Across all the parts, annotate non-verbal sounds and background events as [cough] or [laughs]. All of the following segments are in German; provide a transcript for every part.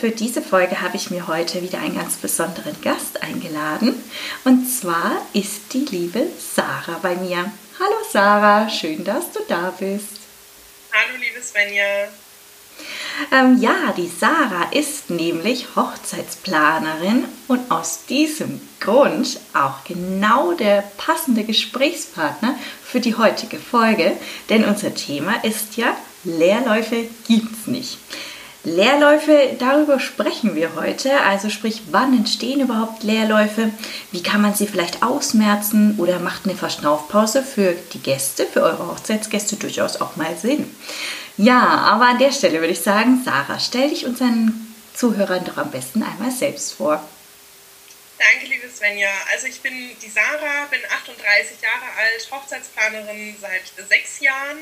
Für diese Folge habe ich mir heute wieder einen ganz besonderen Gast eingeladen. Und zwar ist die liebe Sarah bei mir. Hallo Sarah, schön, dass du da bist. Hallo liebe Svenja. Ähm, ja, die Sarah ist nämlich Hochzeitsplanerin und aus diesem Grund auch genau der passende Gesprächspartner für die heutige Folge, denn unser Thema ist ja Leerläufe gibt's nicht. Leerläufe, darüber sprechen wir heute. Also sprich, wann entstehen überhaupt Leerläufe? Wie kann man sie vielleicht ausmerzen? Oder macht eine Verschnaufpause für die Gäste, für eure Hochzeitsgäste durchaus auch mal Sinn? Ja, aber an der Stelle würde ich sagen, Sarah, stell dich unseren Zuhörern doch am besten einmal selbst vor. Danke, liebe Svenja. Also ich bin die Sarah, bin 38 Jahre alt, Hochzeitsplanerin seit sechs Jahren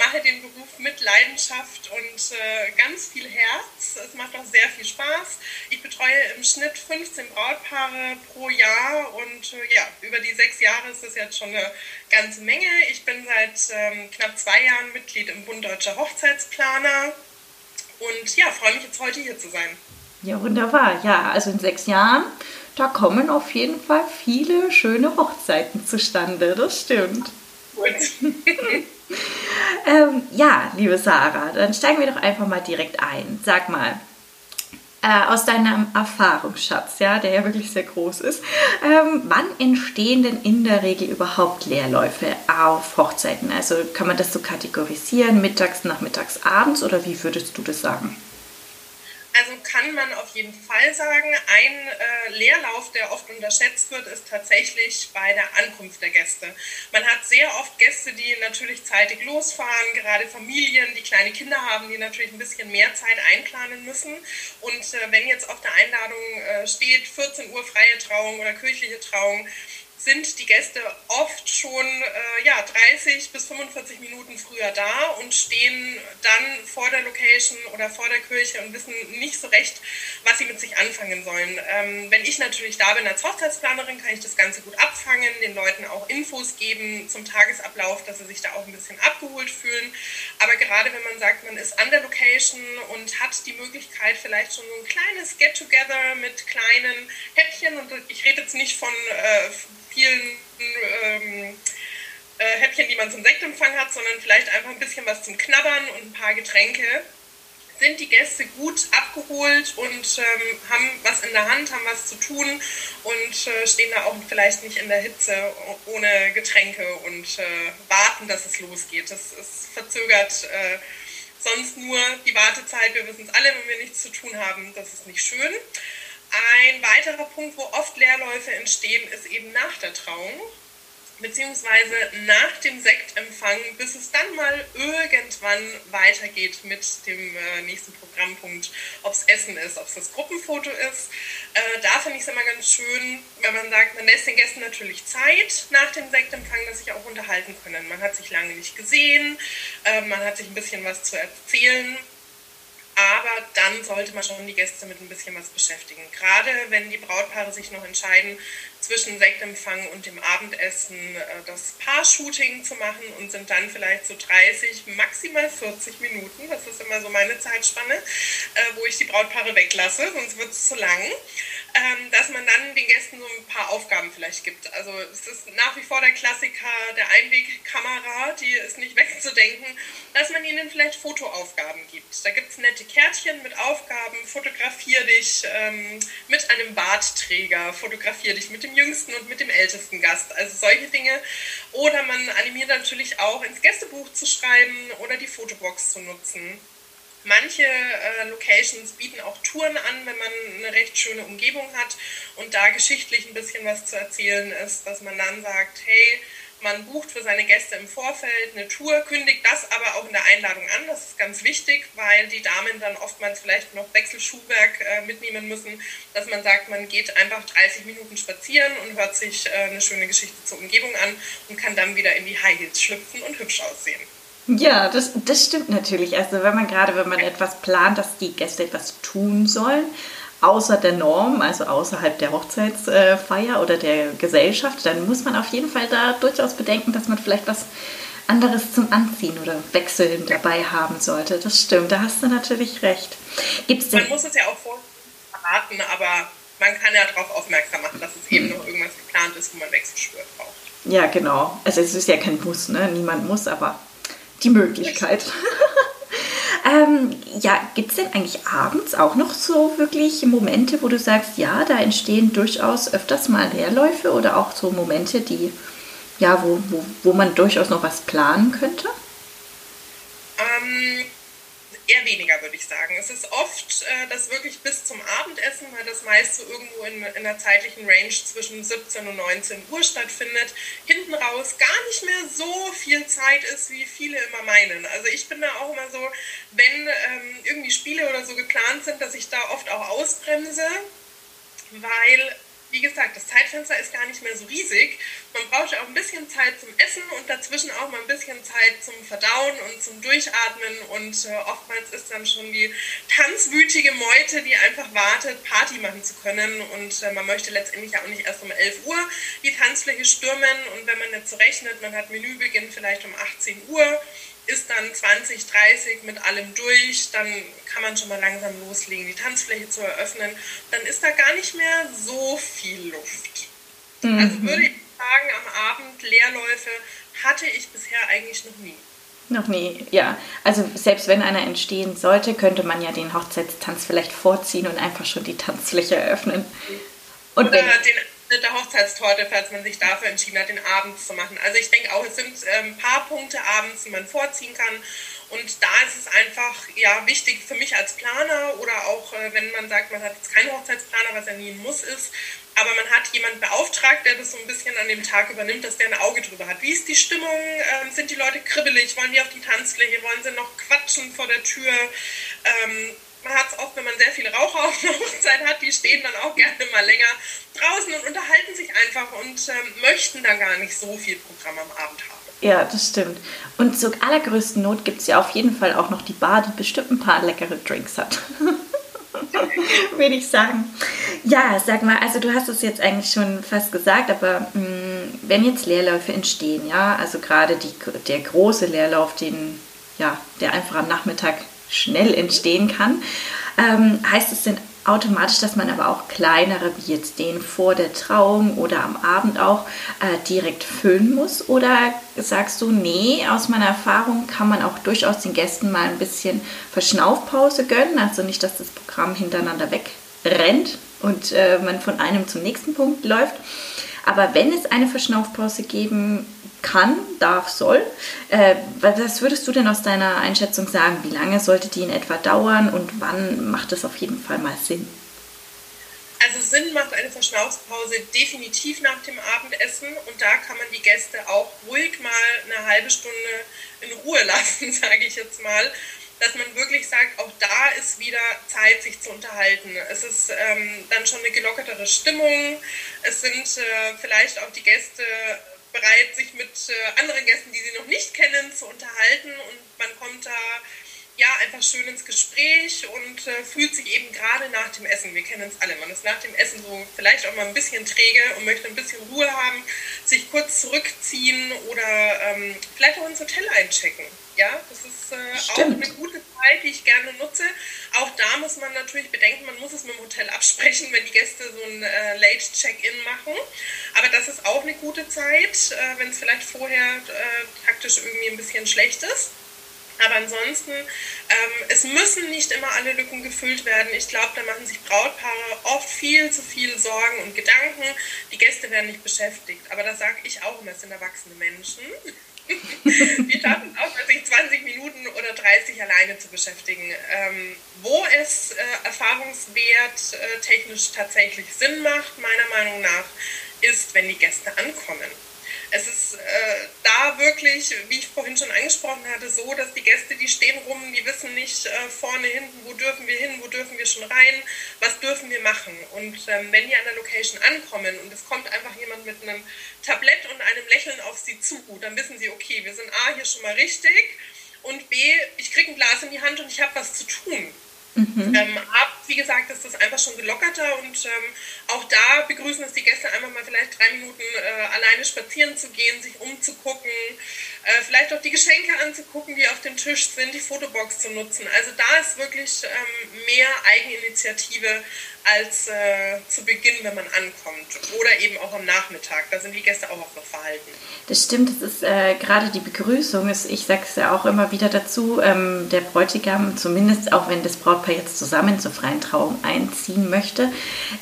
mache den Beruf mit Leidenschaft und äh, ganz viel Herz. Es macht auch sehr viel Spaß. Ich betreue im Schnitt 15 Brautpaare pro Jahr und äh, ja, über die sechs Jahre ist das jetzt schon eine ganze Menge. Ich bin seit ähm, knapp zwei Jahren Mitglied im Bund Deutscher Hochzeitsplaner und ja, freue mich jetzt heute hier zu sein. Ja, wunderbar. Ja, also in sechs Jahren, da kommen auf jeden Fall viele schöne Hochzeiten zustande. Das stimmt. Gut. [laughs] ähm, ja, liebe Sarah, dann steigen wir doch einfach mal direkt ein. Sag mal, äh, aus deinem Erfahrungsschatz, ja, der ja wirklich sehr groß ist, ähm, wann entstehen denn in der Regel überhaupt Leerläufe auf Hochzeiten? Also kann man das so kategorisieren, mittags, nachmittags, abends oder wie würdest du das sagen? Also kann man auf jeden Fall sagen, ein äh, Leerlauf, der oft unterschätzt wird, ist tatsächlich bei der Ankunft der Gäste. Man hat sehr oft Gäste, die natürlich zeitig losfahren, gerade Familien, die kleine Kinder haben, die natürlich ein bisschen mehr Zeit einplanen müssen. Und äh, wenn jetzt auf der Einladung äh, steht 14 Uhr freie Trauung oder kirchliche Trauung, sind die Gäste oft schon äh, ja, 30 bis 45 Minuten früher da und stehen dann vor der Location oder vor der Kirche und wissen nicht so recht, was sie mit sich anfangen sollen. Ähm, wenn ich natürlich da bin als Hochzeitsplanerin, kann ich das Ganze gut abfangen, den Leuten auch Infos geben zum Tagesablauf, dass sie sich da auch ein bisschen abgeholt fühlen. Aber gerade wenn man sagt, man ist an der Location und hat die Möglichkeit, vielleicht schon so ein kleines Get-Together mit kleinen Häppchen, und ich rede jetzt nicht von äh, vielen ähm, äh, Häppchen, die man zum Sektempfang hat, sondern vielleicht einfach ein bisschen was zum Knabbern und ein paar Getränke, sind die Gäste gut abgeholt und ähm, haben was in der Hand, haben was zu tun und äh, stehen da auch vielleicht nicht in der Hitze ohne Getränke und äh, warten, dass es losgeht. Das ist verzögert äh, sonst nur die Wartezeit. Wir wissen es alle, wenn wir nichts zu tun haben, das ist nicht schön. Ein weiterer Punkt, wo oft Leerläufe entstehen, ist eben nach der Trauung, beziehungsweise nach dem Sektempfang, bis es dann mal irgendwann weitergeht mit dem äh, nächsten Programmpunkt, ob es Essen ist, ob es das Gruppenfoto ist. Äh, da finde ich es immer ganz schön, wenn man sagt, man lässt den Gästen natürlich Zeit nach dem Sektempfang, dass sich auch unterhalten können. Man hat sich lange nicht gesehen, äh, man hat sich ein bisschen was zu erzählen aber dann sollte man schon die Gäste mit ein bisschen was beschäftigen. Gerade wenn die Brautpaare sich noch entscheiden, zwischen Sektempfang und dem Abendessen äh, das Paar-Shooting zu machen und sind dann vielleicht so 30, maximal 40 Minuten, das ist immer so meine Zeitspanne, äh, wo ich die Brautpaare weglasse, sonst wird es zu lang ähm, dass man dann den Gästen so ein paar Aufgaben vielleicht gibt. Also es ist nach wie vor der Klassiker der Einwegkamera, die ist nicht [laughs] wegzudenken, dass man ihnen vielleicht Fotoaufgaben gibt. Da gibt es nette Kärtchen mit Aufgaben, fotografier dich ähm, mit einem Bartträger, fotografier dich mit dem jüngsten und mit dem ältesten Gast. Also solche Dinge. Oder man animiert natürlich auch ins Gästebuch zu schreiben oder die Fotobox zu nutzen. Manche äh, Locations bieten auch Touren an, wenn man eine recht schöne Umgebung hat und da geschichtlich ein bisschen was zu erzählen ist, dass man dann sagt, hey, man bucht für seine Gäste im Vorfeld eine Tour, kündigt das aber auch in der Einladung an. Das ist ganz wichtig, weil die Damen dann oftmals vielleicht noch Wechselschuhwerk äh, mitnehmen müssen, dass man sagt, man geht einfach 30 Minuten spazieren und hört sich äh, eine schöne Geschichte zur Umgebung an und kann dann wieder in die High Heels schlüpfen und hübsch aussehen. Ja, das, das stimmt natürlich. Also wenn man gerade, wenn man etwas plant, dass die Gäste etwas tun sollen, außer der Norm, also außerhalb der Hochzeitsfeier oder der Gesellschaft, dann muss man auf jeden Fall da durchaus bedenken, dass man vielleicht was anderes zum Anziehen oder Wechseln dabei haben sollte. Das stimmt, da hast du natürlich recht. Gibt's denn man muss es ja auch vorher verraten, aber man kann ja darauf aufmerksam machen, dass es eben noch irgendwas geplant ist, wo man Wechselschuhe braucht. Ja, genau. Also es ist ja kein Muss, ne? Niemand muss, aber die Möglichkeit. Ähm, ja, gibt es denn eigentlich abends auch noch so wirklich Momente, wo du sagst, ja, da entstehen durchaus öfters mal Leerläufe oder auch so Momente, die, ja, wo, wo, wo man durchaus noch was planen könnte? Ähm, eher weniger, würde ich sagen. Es ist oft äh, das wirklich bis zum Abendessen, weil das meist so irgendwo in, in einer zeitlichen Range zwischen 17 und 19 Uhr stattfindet, hinten raus gar nicht mehr so viel Zeit ist, wie viele immer meinen. Also ich bin da auch immer so, wenn ähm, irgendwie Spiele oder so geplant sind, dass ich da oft auch ausbremse, weil wie gesagt, das Zeitfenster ist gar nicht mehr so riesig. Man braucht ja auch ein bisschen Zeit zum Essen und dazwischen auch mal ein bisschen Zeit zum Verdauen und zum Durchatmen. Und äh, oftmals ist dann schon die tanzwütige Meute, die einfach wartet, Party machen zu können. Und äh, man möchte letztendlich auch nicht erst um 11 Uhr die Tanzfläche stürmen. Und wenn man jetzt so rechnet, man hat Menübeginn vielleicht um 18 Uhr ist dann 20, 30 mit allem durch, dann kann man schon mal langsam loslegen, die Tanzfläche zu eröffnen. Dann ist da gar nicht mehr so viel Luft. Mhm. Also würde ich sagen, am Abend Leerläufe hatte ich bisher eigentlich noch nie. Noch nie, ja. Also selbst wenn einer entstehen sollte, könnte man ja den Hochzeitstanz vielleicht vorziehen und einfach schon die Tanzfläche eröffnen. Und Oder den der Hochzeitstorte, falls man sich dafür entschieden hat, den abends zu machen. Also ich denke auch, es sind ein ähm, paar Punkte abends, die man vorziehen kann. Und da ist es einfach ja, wichtig für mich als Planer oder auch äh, wenn man sagt, man hat jetzt keinen Hochzeitsplaner, was ja nie ein Muss ist, aber man hat jemanden beauftragt, der das so ein bisschen an dem Tag übernimmt, dass der ein Auge drüber hat. Wie ist die Stimmung? Ähm, sind die Leute kribbelig? Wollen die auf die Tanzfläche? Wollen sie noch quatschen vor der Tür? Ähm, man hat es oft, wenn man sehr viele Raucher auf einer [laughs] Hochzeit hat, die stehen dann auch gerne mal länger draußen und unterhalten sich einfach und ähm, möchten dann gar nicht so viel Programm am Abend haben. Ja, das stimmt. Und zur allergrößten Not gibt es ja auf jeden Fall auch noch die Bar, die bestimmt ein paar leckere Drinks hat. [laughs] Würde ich sagen. Ja, sag mal, also du hast es jetzt eigentlich schon fast gesagt, aber mh, mm, wenn jetzt Leerläufe entstehen, ja, also gerade die, der große Leerlauf, den, ja, der einfach am Nachmittag schnell entstehen kann. Ähm, heißt es denn automatisch, dass man aber auch kleinere, wie jetzt den vor der Trauung oder am Abend auch, äh, direkt füllen muss? Oder sagst du, nee, aus meiner Erfahrung kann man auch durchaus den Gästen mal ein bisschen Verschnaufpause gönnen, also nicht, dass das Programm hintereinander wegrennt und äh, man von einem zum nächsten Punkt läuft. Aber wenn es eine Verschnaufpause geben kann, darf, soll. Äh, was würdest du denn aus deiner Einschätzung sagen? Wie lange sollte die in etwa dauern und wann macht es auf jeden Fall mal Sinn? Also Sinn macht eine Verschnaufspause definitiv nach dem Abendessen und da kann man die Gäste auch ruhig mal eine halbe Stunde in Ruhe [laughs] lassen, sage ich jetzt mal, dass man wirklich sagt, auch da ist wieder Zeit, sich zu unterhalten. Es ist ähm, dann schon eine gelockertere Stimmung, es sind äh, vielleicht auch die Gäste bereit, sich mit äh, anderen Gästen, die sie noch nicht kennen, zu unterhalten. Und man kommt da ja einfach schön ins Gespräch und äh, fühlt sich eben gerade nach dem Essen, wir kennen es alle, man ist nach dem Essen so vielleicht auch mal ein bisschen träge und möchte ein bisschen Ruhe haben, sich kurz zurückziehen oder ähm, vielleicht auch ins Hotel einchecken. Ja, das ist äh, auch eine gute Zeit, die ich gerne nutze. Auch da muss man natürlich bedenken, man muss es mit dem Hotel [laughs] absprechen, wenn die Gäste so ein äh, Late-Check-In machen. Aber das ist auch eine gute Zeit, äh, wenn es vielleicht vorher äh, taktisch irgendwie ein bisschen schlecht ist. Aber ansonsten, ähm, es müssen nicht immer alle Lücken gefüllt werden. Ich glaube, da machen sich Brautpaare oft viel zu viel Sorgen und Gedanken. Die Gäste werden nicht beschäftigt. Aber das sage ich auch immer, es sind erwachsene Menschen. [laughs] die schaffen auch, sich 20 Minuten oder 30 alleine zu beschäftigen. Ähm, wo es äh, erfahrungswert äh, technisch tatsächlich Sinn macht, meiner Meinung nach, ist, wenn die Gäste ankommen. Es ist äh, da wirklich, wie ich vorhin schon angesprochen hatte, so, dass die Gäste, die stehen rum, die wissen nicht äh, vorne, hinten, wo dürfen wir hin, wo dürfen wir schon rein, was dürfen wir machen. Und ähm, wenn die an der Location ankommen und es kommt einfach jemand mit einem Tablett und einem Lächeln auf sie zu, dann wissen sie, okay, wir sind A, hier schon mal richtig und B, ich kriege ein Glas in die Hand und ich habe was zu tun. Mhm. Ähm, ab, wie gesagt, ist das einfach schon gelockerter und ähm, auch da begrüßen es die Gäste einfach mal vielleicht drei Minuten äh, alleine spazieren zu gehen, sich umzugucken, äh, vielleicht auch die Geschenke anzugucken, die auf dem Tisch sind, die Fotobox zu nutzen. Also da ist wirklich ähm, mehr Eigeninitiative als äh, zu Beginn, wenn man ankommt. Oder eben auch am Nachmittag. Da sind die Gäste auch noch verhalten. Das stimmt, das ist äh, gerade die Begrüßung. Ist, ich sage es ja auch immer wieder dazu, ähm, der Bräutigam, zumindest auch wenn das Brautpaar jetzt zusammen zur freien Trauung einziehen möchte,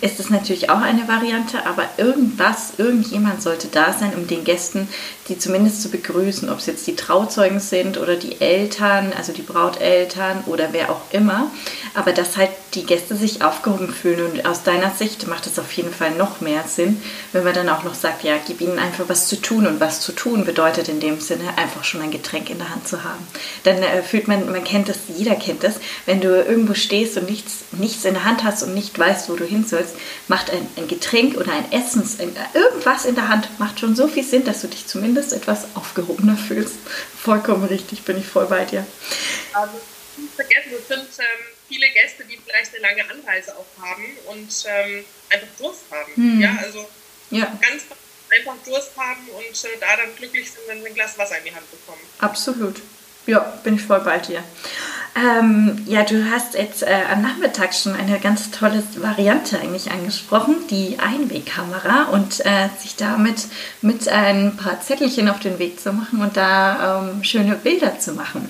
ist das natürlich auch eine Variante. Aber irgendwas, irgendjemand sollte da sein, um den Gästen die zumindest zu begrüßen, ob es jetzt die Trauzeugen sind oder die Eltern, also die Brauteltern oder wer auch immer. Aber dass halt die Gäste sich aufgehoben fühlen. Und aus deiner Sicht macht es auf jeden Fall noch mehr Sinn, wenn man dann auch noch sagt, ja, gib ihnen einfach was zu tun. Und was zu tun bedeutet in dem Sinne einfach schon ein Getränk in der Hand zu haben. Dann äh, fühlt man, man kennt das, jeder kennt das, wenn du irgendwo stehst und nichts, nichts in der Hand hast und nicht weißt, wo du hin sollst, macht ein, ein Getränk oder ein Essens, ein, irgendwas in der Hand, macht schon so viel Sinn, dass du dich zumindest etwas aufgehobener fühlst. Vollkommen richtig, bin ich voll bei dir. Also, vergessen, das sind ähm, viele Gäste, die vielleicht eine lange Anreise auch haben und ähm, einfach Durst haben. Hm. Ja, also ja. ganz einfach Durst haben und äh, da dann glücklich sind, wenn sie ein Glas Wasser in die Hand bekommen. Absolut. Ja, bin ich voll bei dir. Ähm, ja, du hast jetzt äh, am Nachmittag schon eine ganz tolle Variante eigentlich angesprochen, die Einwegkamera und äh, sich damit mit ein paar Zettelchen auf den Weg zu machen und da ähm, schöne Bilder zu machen.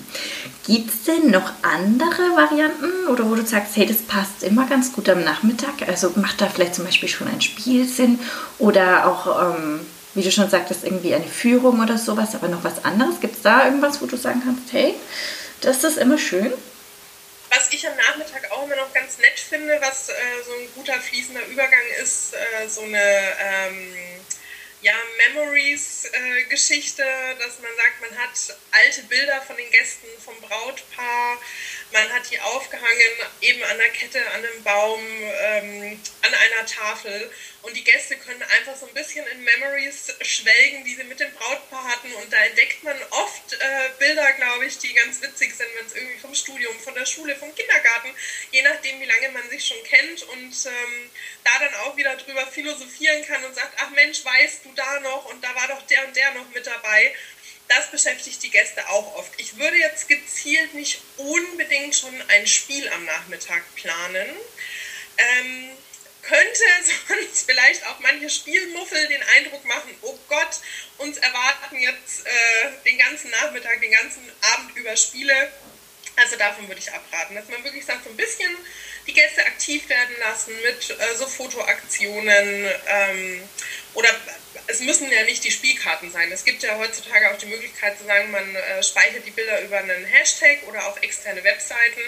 Gibt es denn noch andere Varianten oder wo du sagst, hey, das passt immer ganz gut am Nachmittag? Also macht da vielleicht zum Beispiel schon ein Spiel Sinn oder auch, ähm, wie du schon sagtest, irgendwie eine Führung oder sowas, aber noch was anderes? Gibt es da irgendwas, wo du sagen kannst, hey, das ist immer schön? Was ich am Nachmittag auch immer noch ganz nett finde, was äh, so ein guter fließender Übergang ist, äh, so eine ähm, ja, Memories-Geschichte, äh, dass man sagt, man hat alte Bilder von den Gästen vom Brautpaar, man hat die aufgehangen, eben an der Kette, an einem Baum, ähm, an einer Tafel. Und die Gäste können einfach so ein bisschen in Memories schwelgen, die sie mit dem Brautpaar hatten. Und da entdeckt man oft äh, Bilder, glaube ich, die ganz witzig sind, wenn es irgendwie vom Studium, von der Schule, vom Kindergarten, je nachdem, wie lange man sich schon kennt. Und ähm, da dann auch wieder drüber philosophieren kann und sagt, ach Mensch, weißt du da noch? Und da war doch der und der noch mit dabei das beschäftigt die Gäste auch oft. Ich würde jetzt gezielt nicht unbedingt schon ein Spiel am Nachmittag planen. Ähm, könnte [laughs] sonst vielleicht auch manche Spielmuffel den Eindruck machen, oh Gott, uns erwarten jetzt äh, den ganzen Nachmittag, den ganzen Abend über Spiele. Also davon würde ich abraten, dass man wirklich sagt, so ein bisschen die Gäste aktiv werden lassen mit äh, so Fotoaktionen ähm, oder es müssen ja nicht die Spielkarten sein. Es gibt ja heutzutage auch die Möglichkeit zu sagen, man äh, speichert die Bilder über einen Hashtag oder auf externe Webseiten,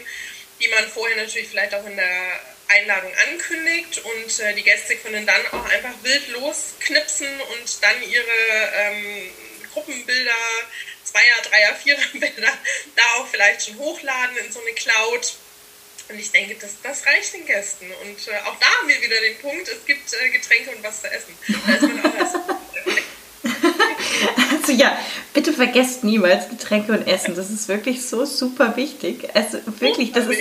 die man vorher natürlich vielleicht auch in der Einladung ankündigt und äh, die Gäste können dann auch einfach wild losknipsen und dann ihre ähm, Gruppenbilder, Zweier-, Dreier-, Vierer-Bilder [laughs] da auch vielleicht schon hochladen in so eine Cloud und ich denke, das, das reicht den Gästen. Und äh, auch da haben wir wieder den Punkt, es gibt äh, Getränke und was zu essen. Da ist man auch Also ja, bitte vergesst niemals Getränke und Essen. Das ist wirklich so super wichtig. Also wirklich, das ist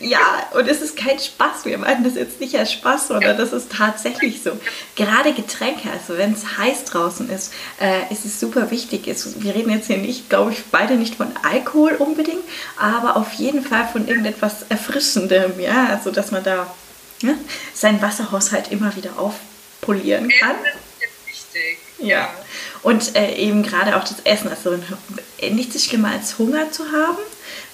ja und es ist kein Spaß. Wir meinen das jetzt nicht als Spaß, sondern das ist tatsächlich so. Gerade Getränke, also wenn es heiß draußen ist, äh, ist es super wichtig. wir reden jetzt hier nicht, glaube ich, beide nicht von Alkohol unbedingt, aber auf jeden Fall von irgendetwas Erfrischendem, ja, also dass man da ja, seinen Wasserhaushalt immer wieder aufpolieren kann. Wichtig. Ja. Und äh, eben gerade auch das Essen. Also nichts ist schlimmer als Hunger zu haben.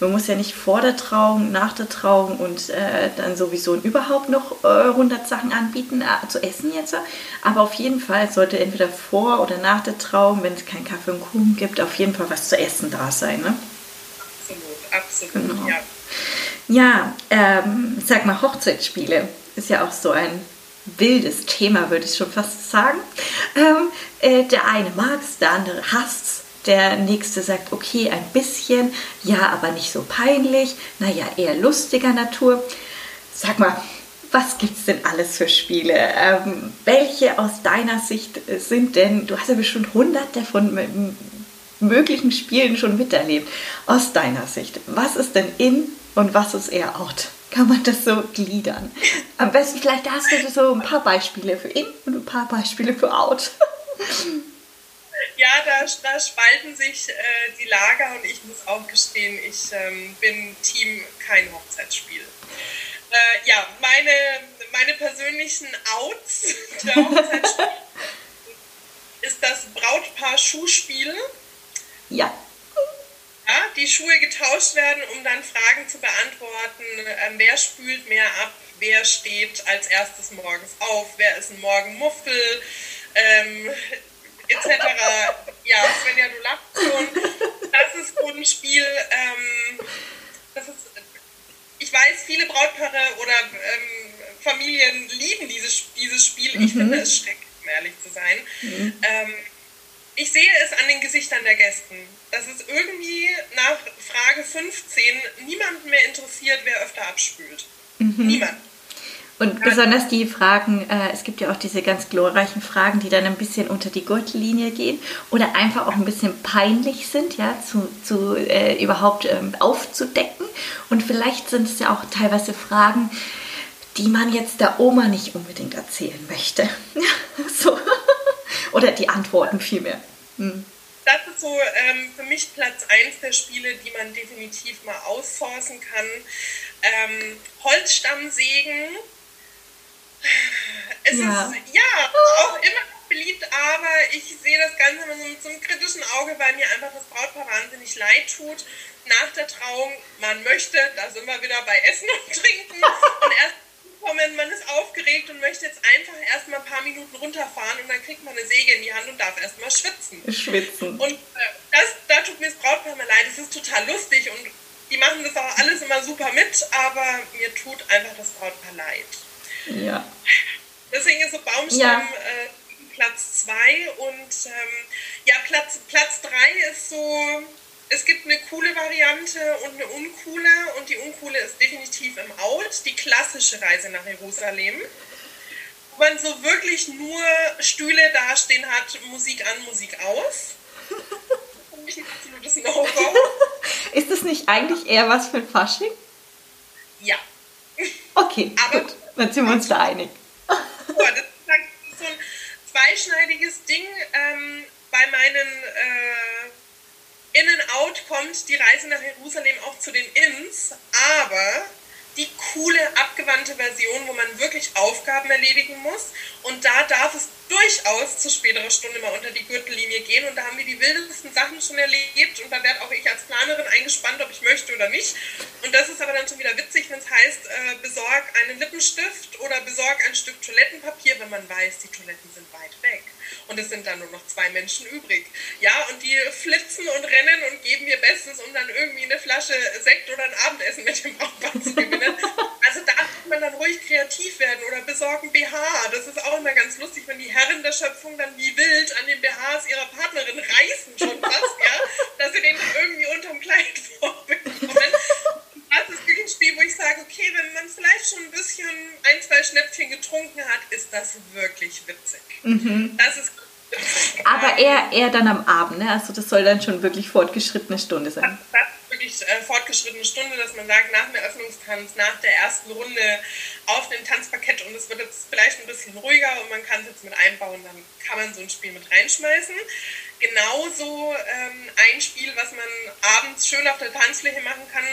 Man muss ja nicht vor der Trauung, nach der Trauung und äh, dann sowieso überhaupt noch äh, 100 Sachen anbieten äh, zu essen jetzt. Aber auf jeden Fall sollte entweder vor oder nach der Trauung, wenn es keinen Kaffee und Kuchen gibt, auf jeden Fall was zu essen da sein. Ne? Absolut, absolut, genau. ja. Ja, ähm, sag mal, Hochzeitsspiele ist ja auch so ein wildes Thema, würde ich schon fast sagen. Ähm, äh, der eine mag es, der andere hasst es. Der nächste sagt, okay, ein bisschen, ja, aber nicht so peinlich, naja, eher lustiger Natur. Sag mal, was gibt es denn alles für Spiele? Ähm, welche aus deiner Sicht sind denn, du hast ja bestimmt hunderte von möglichen Spielen schon miterlebt, aus deiner Sicht. Was ist denn in und was ist eher out? Kann man das so gliedern? Am besten vielleicht hast du so ein paar Beispiele für in und ein paar Beispiele für out. Ja, da, da spalten sich äh, die Lager und ich muss auch gestehen, ich ähm, bin Team kein Hochzeitsspiel. Äh, ja, meine, meine persönlichen Outs der Hochzeitsspiele [laughs] ist das Brautpaar-Schuhspiel. Ja. Ja, die Schuhe getauscht werden, um dann Fragen zu beantworten. Ähm, wer spült mehr ab? Wer steht als erstes morgens auf? Wer ist ein Morgenmuffel? Ähm, etc. Ja, Svenja, du lachst schon. Das ist so ein Spiel, ähm, das ist, ich weiß, viele Brautpaare oder ähm, Familien lieben dieses, dieses Spiel. Ich mhm. finde es schrecklich, um ehrlich zu sein. Mhm. Ich sehe es an den Gesichtern der Gästen, dass es irgendwie nach Frage 15 niemanden mehr interessiert, wer öfter abspült. Mhm. Niemand. Und besonders die Fragen, äh, es gibt ja auch diese ganz glorreichen Fragen, die dann ein bisschen unter die Gürtellinie gehen oder einfach auch ein bisschen peinlich sind, ja, zu, zu äh, überhaupt ähm, aufzudecken. Und vielleicht sind es ja auch teilweise Fragen, die man jetzt der Oma nicht unbedingt erzählen möchte. [laughs] so. Oder die Antworten vielmehr. Hm. Das ist so ähm, für mich Platz 1 der Spiele, die man definitiv mal aussourcen kann. Ähm, Holzstammsägen es ja. ist ja auch immer beliebt, aber ich sehe das Ganze mit so einem kritischen Auge, weil mir einfach das Brautpaar wahnsinnig leid tut. Nach der Trauung, man möchte, da sind wir wieder bei Essen und Trinken und erst kommen, man ist aufgeregt und möchte jetzt einfach erstmal ein paar Minuten runterfahren dann kriegt man eine Säge in die Hand und darf erstmal schwitzen. Schwitzen. Und äh, das, da tut mir das Brautpaar mal leid. Es ist total lustig und die machen das auch alles immer super mit, aber mir tut einfach das Brautpaar leid. Ja. Deswegen ist so Baumstamm ja. äh, Platz 2 und ähm, ja, Platz 3 Platz drei ist so, es gibt eine coole Variante und eine uncoole und die uncoole ist definitiv im Out, die klassische Reise nach Jerusalem. Man so wirklich nur Stühle dastehen hat, Musik an, Musik aus. Das ist ein absolutes [laughs] No-Go. ist das nicht eigentlich eher was für Fasching? Ja. Okay, [laughs] Aber gut. Dann sind wir uns da einig. [laughs] Oh, das ist so ein zweischneidiges Ding. Ähm, bei meinen äh, In-and-Out kommt die Reise nach Jerusalem auch zu den Ins, aber die coole, abgewandte Version, wo man wirklich Aufgaben erledigen muss. Und da darf es durchaus zu späterer Stunde mal unter die Gürtellinie gehen. Und da haben wir die wildesten Sachen schon erlebt. Und da werde auch ich als Planerin eingespannt, ob ich möchte oder nicht. Und das ist aber dann schon wieder witzig, wenn es heißt, äh, besorg einen Lippenstift oder besorg ein Stück Toilettenpapier, wenn man weiß, die Toiletten sind weit weg und es sind dann nur noch zwei Menschen übrig. Ja, und die flitzen und rennen und geben ihr Bestes, um dann irgendwie eine Flasche Sekt oder ein Abendessen mit dem Brautpaar zu gewinnen. [laughs] Also da kann man dann ruhig kreativ werden oder besorgen BH. Das ist auch immer ganz lustig, wenn die Herren der Schöpfung dann wie wild an den BHs ihrer Partnerin reißen schon fast, ja, dass sie den irgendwie unterm Kleid [laughs] vorbekommen das ist wirklich ein Spiel, wo ich sage, okay, wenn man vielleicht schon ein bisschen ein, zwei Schnäppchen getrunken hat, ist das wirklich witzig. Mhm. Das ist eher, eher dann am Abend, ne? Also das soll dann schon wirklich fortgeschrittene Stunde sein. Das, das ist wirklich äh, fortgeschrittene Stunde, dass man sagt, nach dem Eröffnungstanz, nach der ersten Runde auf dem Tanzparkett und es wird jetzt vielleicht ein bisschen ruhiger und man kann es jetzt mit einbauen, dann kann man so ein Spiel mit reinschmeißen genauso ähm, ein Spiel, was man abends schön auf der Tanzfläche machen kann,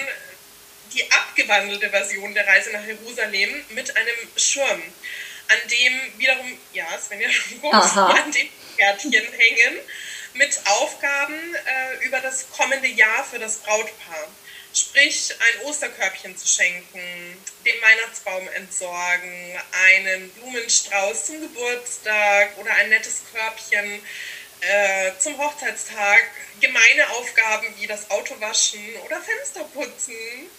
die abgewandelte Version der Reise nach Jerusalem mit einem Schirm, an dem wiederum, ja, Svenja, [laughs] guckst, an dem Kärtchen hängen mit Aufgaben äh, über das kommende Jahr für das Brautpaar. Sprich, ein Osterkörbchen zu schenken, den Weihnachtsbaum entsorgen, einen Blumenstrauß zum Geburtstag oder ein nettes Körbchen äh, zum Hochzeitstag, gemeine Aufgaben wie das Auto waschen oder Fenster putzen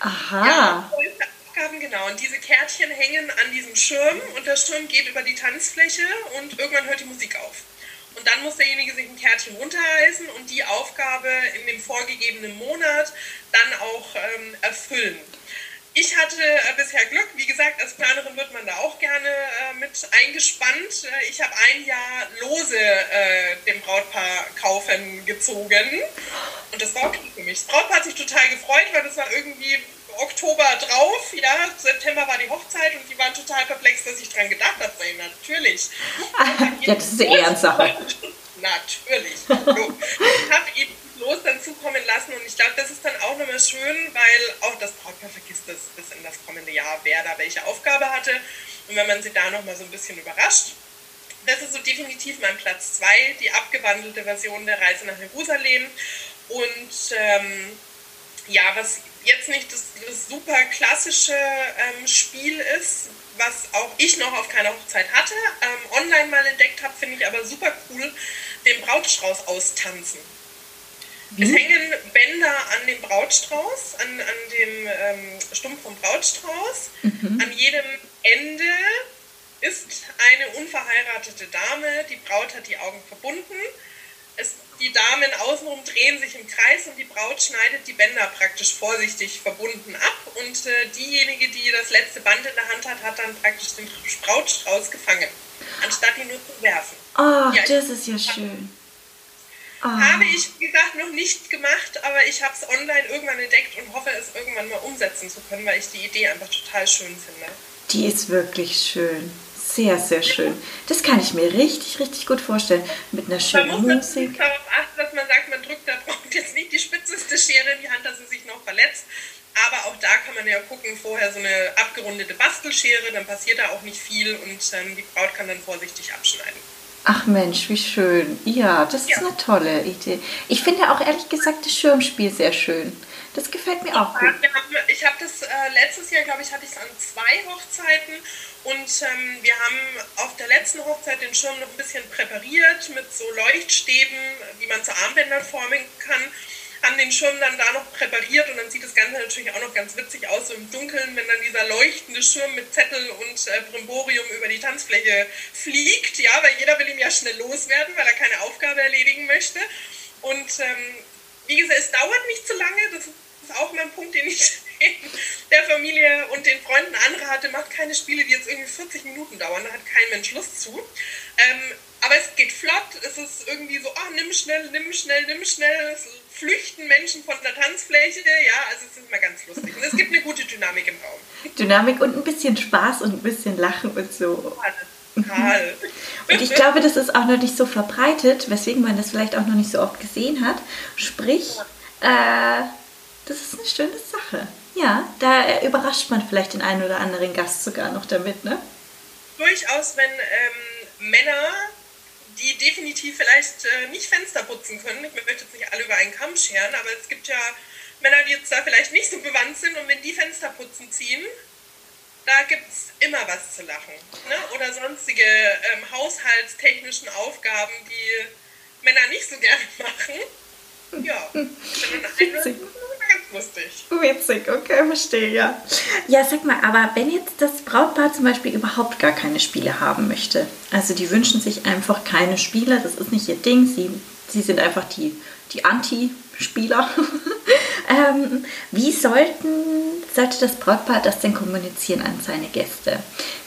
Aha. Ja, Aufgaben genau. Und diese Kärtchen hängen an diesem Schirm und der Schirm geht über die Tanzfläche und irgendwann hört die Musik auf. Und dann muss derjenige sich ein Kärtchen runterreißen und die Aufgabe in dem vorgegebenen Monat dann auch ähm, erfüllen. Ich hatte äh, bisher Glück, wie gesagt, als Planerin wird man da auch gerne äh, mit eingespannt. Äh, ich habe ein Jahr lose äh, dem Brautpaar kaufen gezogen und das war okay für mich. Das Brautpaar hat sich total gefreut, weil das war irgendwie Oktober drauf, ja, September war die Hochzeit und die waren total perplex, dass ich dran gedacht habe. Natürlich. [laughs] ja, das ist eine Ehrensache. [laughs] Natürlich. Ich habe eben los dann zukommen lassen und ich glaube, das ist dann auch nochmal schön, weil auch das Brautpaar vergisst das bis in das kommende Jahr, wer da welche Aufgabe hatte und wenn man sie da nochmal so ein bisschen überrascht. Das ist so definitiv mein Platz 2, die abgewandelte Version der Reise nach Jerusalem. Und ähm, ja, was jetzt nicht das, das super klassische ähm, Spiel ist, was auch ich noch auf keiner Hochzeit hatte, ähm, online mal entdeckt habe, finde ich aber super cool, den Brautstrauß austanzen. Mhm. Es hängen Bänder an dem Brautstrauß, an, an dem ähm, Stumpf vom Brautstrauß. Mhm. An jedem Ende ist eine unverheiratete Dame, die Braut hat die Augen verbunden es, die Damen außenrum drehen sich im Kreis und die Braut schneidet die Bänder praktisch vorsichtig verbunden ab und äh, diejenige, die das letzte Band in der Hand hat, hat dann praktisch den Brautstrauß gefangen, anstatt ihn nur zu werfen. Oh, ja, das ist ja schön. Oh. Habe ich, wie gesagt, noch nicht gemacht, aber ich habe es online irgendwann entdeckt und hoffe, es irgendwann mal umsetzen zu können, weil ich die Idee einfach total schön finde. Die ist wirklich schön. Sehr, sehr schön. Das kann ich mir richtig, richtig gut vorstellen. Mit einer schönen Musik. darauf achten, dass man sagt, man drückt der Braut jetzt nicht spitzeste Schere in die Hand, dass sie sich noch verletzt. Aber auch da kann man ja gucken, vorher so eine abgerundete Bastelschere, dann passiert da auch nicht viel und ähm, die Braut kann dann vorsichtig abschneiden. Ach Mensch, wie schön. Ja, das ist ja. eine tolle Idee. Ich finde auch ehrlich gesagt das Schirmspiel sehr schön. Das gefällt mir auch gut. Ich habe das äh, letztes Jahr, glaube ich, hatte ich es an zwei Hochzeiten und ähm, wir haben auf der letzten Hochzeit den Schirm noch ein bisschen präpariert mit so Leuchtstäben, die man zu Armbändern formen kann. Haben den Schirm dann da noch präpariert und dann sieht das Ganze natürlich auch noch ganz witzig aus, so im Dunkeln, wenn dann dieser leuchtende Schirm mit Zettel und äh, Brimborium über die Tanzfläche fliegt. Ja, weil jeder will ihm ja schnell loswerden, weil er keine Aufgabe erledigen möchte. Und ähm, wie gesagt, es dauert nicht zu lange. Das ist auch mein Punkt, den ich [laughs] der Familie und den Freunden anrate, macht keine Spiele, die jetzt irgendwie 40 Minuten dauern, da hat kein Mensch Lust zu. Ähm, aber es geht flott, es ist irgendwie so, oh, nimm schnell, nimm schnell, nimm schnell, es flüchten Menschen von der Tanzfläche, ja, also es ist immer ganz lustig. Und es gibt eine gute Dynamik im Raum. Dynamik und ein bisschen Spaß und ein bisschen Lachen und so. Total. [laughs] Und ich glaube, das ist auch noch nicht so verbreitet, weswegen man das vielleicht auch noch nicht so oft gesehen hat. Sprich, äh, das ist eine schöne Sache. Ja, da überrascht man vielleicht den einen oder anderen Gast sogar noch damit, ne? Durchaus, wenn ähm, Männer, die definitiv vielleicht äh, nicht Fenster putzen können, ich möchte jetzt nicht alle über einen Kamm scheren, aber es gibt ja Männer, die jetzt da vielleicht nicht so bewandt sind und wenn die Fenster putzen ziehen, da gibt es immer was zu lachen. Ne? Oder sonstige ähm, haushaltstechnischen Aufgaben, die Männer nicht so gerne [laughs] machen. Ja, Witzig. ganz lustig. Witzig, okay, verstehe, ja. Ja, sag mal, aber wenn jetzt das Brautpaar zum Beispiel überhaupt gar keine Spiele haben möchte, also die wünschen sich einfach keine Spiele, das ist nicht ihr Ding, sie, sie sind einfach die, die Anti-Spieler. [laughs] ähm, wie sollten, sollte das Brautpaar das denn kommunizieren an seine Gäste?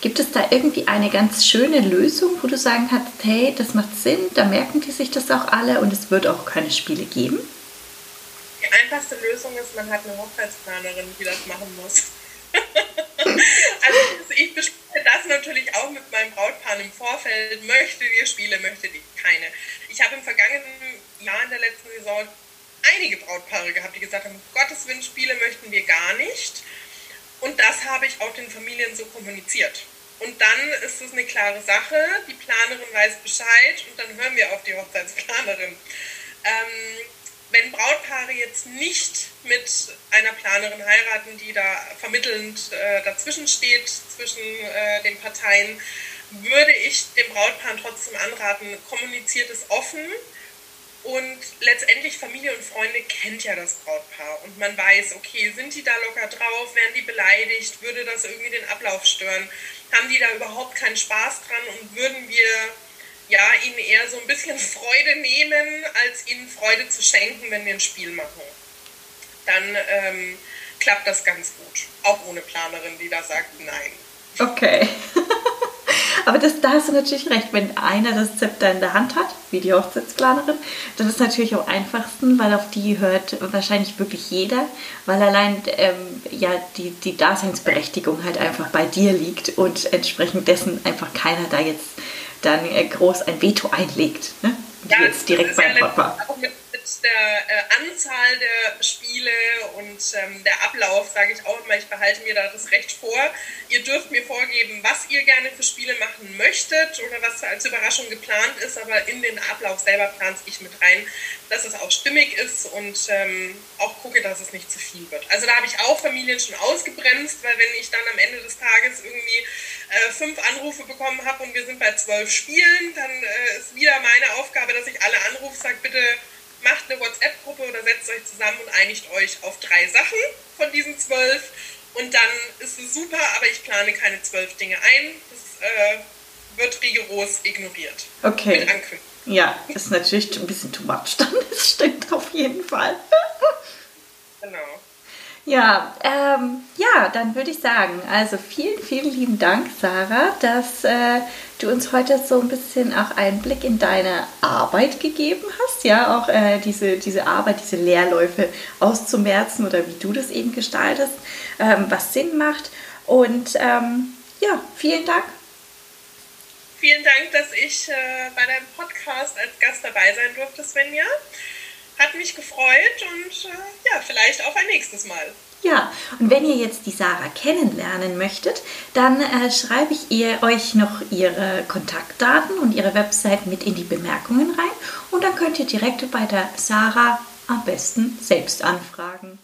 Gibt es da irgendwie eine ganz schöne Lösung, wo du sagen kannst, hey, das macht Sinn, da merken die sich das auch alle und es wird auch keine Spiele geben? Einfachste Lösung ist, man hat eine Hochzeitsplanerin, die das machen muss. [laughs] also ich bespreche das natürlich auch mit meinem Brautpaar im Vorfeld. Möchte ihr Spiele, möchte die keine. Ich habe im vergangenen Jahr in der letzten Saison einige Brautpaare gehabt, die gesagt haben, Gottes Willen, Spiele möchten wir gar nicht. Und das habe ich auch den Familien so kommuniziert. Und dann ist es eine klare Sache, die Planerin weiß Bescheid und dann hören wir auf die Hochzeitsplanerin. Ähm, wenn Brautpaare jetzt nicht mit einer Planerin heiraten, die da vermittelnd äh, dazwischen steht, zwischen äh, den Parteien, würde ich dem Brautpaar trotzdem anraten, kommuniziert es offen. Und letztendlich Familie und Freunde kennt ja das Brautpaar. Und man weiß, okay, sind die da locker drauf, werden die beleidigt, würde das irgendwie den Ablauf stören, haben die da überhaupt keinen Spaß dran? Und würden wir ja ihnen eher so ein bisschen Freude nehmen, als ihnen Freude zu schenken, wenn wir ein Spiel machen. Dann ähm, klappt das ganz gut, auch ohne Planerin, die da sagt nein. Okay. [laughs] Aber das, da hast du natürlich recht, wenn einer das Zepter in der Hand hat, wie die Hochzeitsplanerin, dann ist natürlich am einfachsten, weil auf die hört wahrscheinlich wirklich jeder, weil allein ähm, ja, die, die Daseinsberechtigung halt einfach bei dir liegt und entsprechend dessen einfach keiner da jetzt dann groß ein Veto einlegt. Ne? Ja, jetzt direkt beim Papa. Der äh, Anzahl der Spiele und ähm, der Ablauf, sage ich auch immer, ich behalte mir da das Recht vor. Ihr dürft mir vorgeben, was ihr gerne für Spiele machen möchtet oder was als Überraschung geplant ist, aber in den Ablauf selber plane ich mit rein, dass es auch stimmig ist und ähm, auch gucke, dass es nicht zu viel wird. Also da habe ich auch Familien schon ausgebremst, weil wenn ich dann am Ende des Tages irgendwie äh, fünf Anrufe bekommen habe und wir sind bei zwölf Spielen, dann äh, ist wieder meine Aufgabe, dass ich alle anrufe, sage bitte macht eine WhatsApp-Gruppe oder setzt euch zusammen und einigt euch auf drei Sachen von diesen zwölf. Und dann ist es super, aber ich plane keine zwölf Dinge ein. Das äh, wird rigoros ignoriert. Okay. Mit Ankündigung. Ja, ist natürlich ein bisschen too much dann. [laughs] Das stimmt auf jeden Fall. genau. Ja, ähm, ja, dann würde ich sagen, also vielen, vielen lieben Dank, Sarah, dass äh, du uns heute so ein bisschen auch einen Blick in deine Arbeit gegeben hast, ja, auch äh, diese, diese Arbeit, diese Lehrläufe auszumerzen oder wie du das eben gestaltest, ähm, was Sinn macht. Und ähm, ja, vielen Dank. Vielen Dank, dass ich äh, bei deinem Podcast als Gast dabei sein durfte, Svenja. Hat mich gefreut und äh, ja, vielleicht auch ein nächstes Mal. Ja, und wenn ihr jetzt die Sarah kennenlernen möchtet, dann äh, schreibe ich ihr euch noch ihre Kontaktdaten und ihre Website mit in die Bemerkungen rein und dann könnt ihr direkt bei der Sarah am besten selbst anfragen.